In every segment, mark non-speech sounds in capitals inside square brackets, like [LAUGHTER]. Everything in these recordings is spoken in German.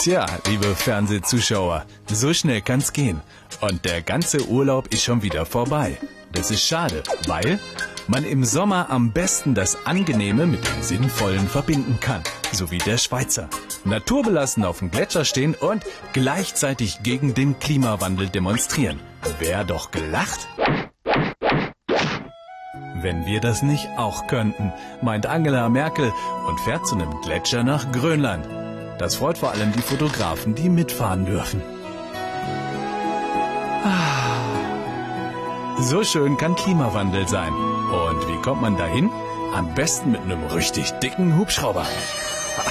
Tja, liebe Fernsehzuschauer, so schnell kann's gehen. Und der ganze Urlaub ist schon wieder vorbei. Das ist schade, weil man im Sommer am besten das Angenehme mit dem Sinnvollen verbinden kann. So wie der Schweizer. Naturbelassen auf dem Gletscher stehen und gleichzeitig gegen den Klimawandel demonstrieren. Wär doch gelacht? Wenn wir das nicht auch könnten, meint Angela Merkel und fährt zu einem Gletscher nach Grönland. Das freut vor allem die Fotografen, die mitfahren dürfen. Ah. So schön kann Klimawandel sein. Und wie kommt man dahin? Am besten mit einem richtig dicken Hubschrauber.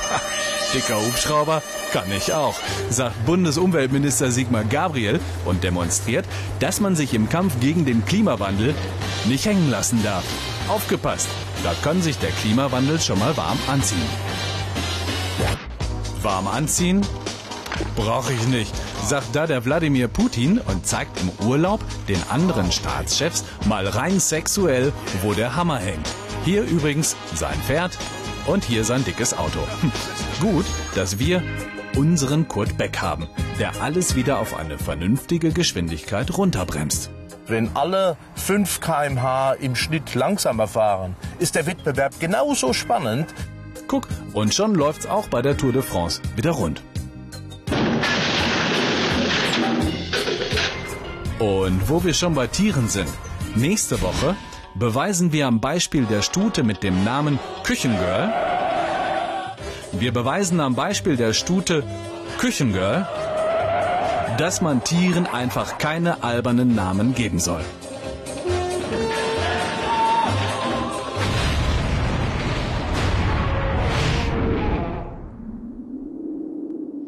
[LAUGHS] Dicker Hubschrauber kann ich auch, sagt Bundesumweltminister Sigmar Gabriel und demonstriert, dass man sich im Kampf gegen den Klimawandel nicht hängen lassen darf. Aufgepasst, da kann sich der Klimawandel schon mal warm anziehen. Warm anziehen? Brauche ich nicht, sagt da der Wladimir Putin und zeigt im Urlaub den anderen Staatschefs mal rein sexuell, wo der Hammer hängt. Hier übrigens sein Pferd und hier sein dickes Auto. Hm. Gut, dass wir unseren Kurt Beck haben, der alles wieder auf eine vernünftige Geschwindigkeit runterbremst. Wenn alle 5 km/h im Schnitt langsamer fahren, ist der Wettbewerb genauso spannend. Guck, und schon läuft's auch bei der Tour de France wieder rund. Und wo wir schon bei Tieren sind, nächste Woche beweisen wir am Beispiel der Stute mit dem Namen Küchengirl, wir beweisen am Beispiel der Stute Küchengirl, dass man Tieren einfach keine albernen Namen geben soll.